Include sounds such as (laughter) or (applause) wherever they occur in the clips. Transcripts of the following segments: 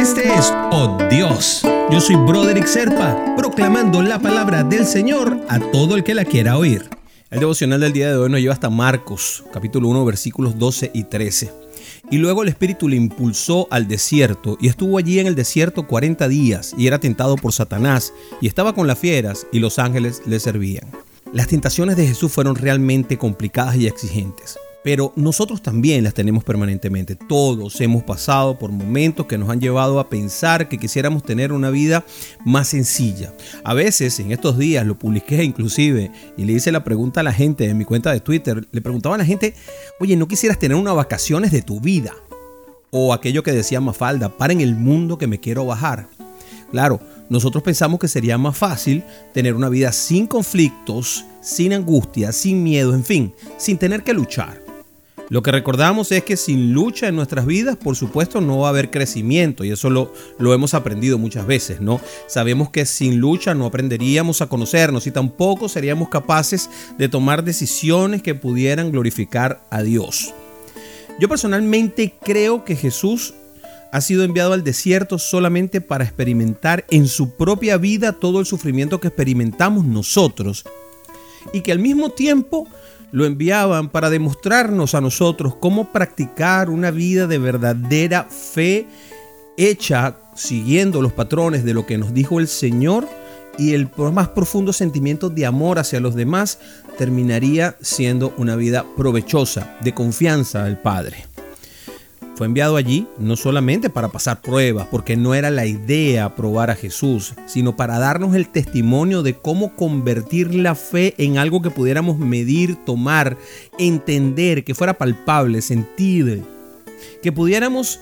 Este es Oh Dios. Yo soy Broderick Serpa, proclamando la palabra del Señor a todo el que la quiera oír. El devocional del día de hoy nos lleva hasta Marcos, capítulo 1, versículos 12 y 13. Y luego el Espíritu le impulsó al desierto y estuvo allí en el desierto 40 días y era tentado por Satanás y estaba con las fieras y los ángeles le servían. Las tentaciones de Jesús fueron realmente complicadas y exigentes. Pero nosotros también las tenemos permanentemente. Todos hemos pasado por momentos que nos han llevado a pensar que quisiéramos tener una vida más sencilla. A veces en estos días lo publiqué (laughs) inclusive y le hice la pregunta a la gente en mi cuenta de Twitter. Le preguntaba a la gente, oye, ¿no quisieras tener unas vacaciones de tu vida? O aquello que decía Mafalda, para en el mundo que me quiero bajar. Claro, nosotros pensamos que sería más fácil tener una vida sin conflictos, sin angustia, sin miedo, en fin, sin tener que luchar. Lo que recordamos es que sin lucha en nuestras vidas, por supuesto, no va a haber crecimiento y eso lo, lo hemos aprendido muchas veces, ¿no? Sabemos que sin lucha no aprenderíamos a conocernos y tampoco seríamos capaces de tomar decisiones que pudieran glorificar a Dios. Yo personalmente creo que Jesús ha sido enviado al desierto solamente para experimentar en su propia vida todo el sufrimiento que experimentamos nosotros y que al mismo tiempo lo enviaban para demostrarnos a nosotros cómo practicar una vida de verdadera fe hecha siguiendo los patrones de lo que nos dijo el Señor y el más profundo sentimiento de amor hacia los demás terminaría siendo una vida provechosa, de confianza al Padre. Fue enviado allí no solamente para pasar pruebas, porque no era la idea probar a Jesús, sino para darnos el testimonio de cómo convertir la fe en algo que pudiéramos medir, tomar, entender, que fuera palpable, sentir, que pudiéramos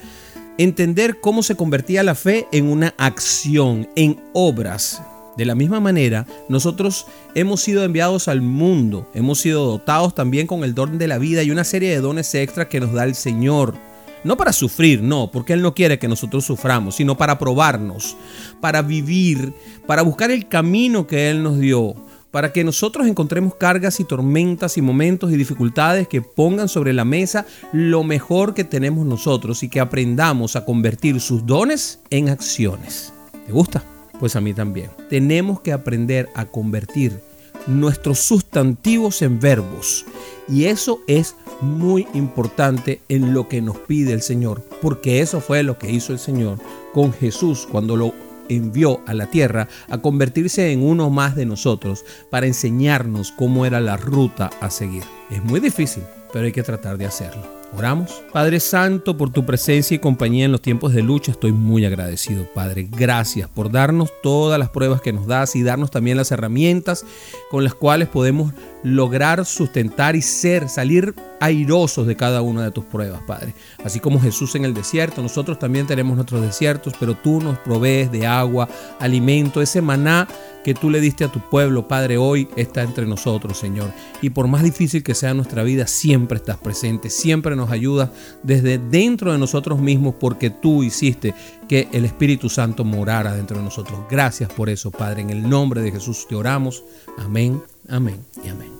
entender cómo se convertía la fe en una acción, en obras. De la misma manera, nosotros hemos sido enviados al mundo, hemos sido dotados también con el don de la vida y una serie de dones extra que nos da el Señor. No para sufrir, no, porque Él no quiere que nosotros suframos, sino para probarnos, para vivir, para buscar el camino que Él nos dio, para que nosotros encontremos cargas y tormentas y momentos y dificultades que pongan sobre la mesa lo mejor que tenemos nosotros y que aprendamos a convertir sus dones en acciones. ¿Te gusta? Pues a mí también. Tenemos que aprender a convertir nuestros sustantivos en verbos. Y eso es muy importante en lo que nos pide el Señor, porque eso fue lo que hizo el Señor con Jesús cuando lo envió a la tierra a convertirse en uno más de nosotros para enseñarnos cómo era la ruta a seguir. Es muy difícil, pero hay que tratar de hacerlo. Oramos. Padre Santo, por tu presencia y compañía en los tiempos de lucha, estoy muy agradecido, Padre. Gracias por darnos todas las pruebas que nos das y darnos también las herramientas con las cuales podemos lograr sustentar y ser, salir airosos de cada una de tus pruebas, Padre. Así como Jesús en el desierto, nosotros también tenemos nuestros desiertos, pero tú nos provees de agua, alimento, ese maná que tú le diste a tu pueblo, Padre, hoy está entre nosotros, Señor. Y por más difícil que sea nuestra vida, siempre estás presente, siempre nos ayudas desde dentro de nosotros mismos, porque tú hiciste que el Espíritu Santo morara dentro de nosotros. Gracias por eso, Padre. En el nombre de Jesús te oramos. Amén, amén y amén.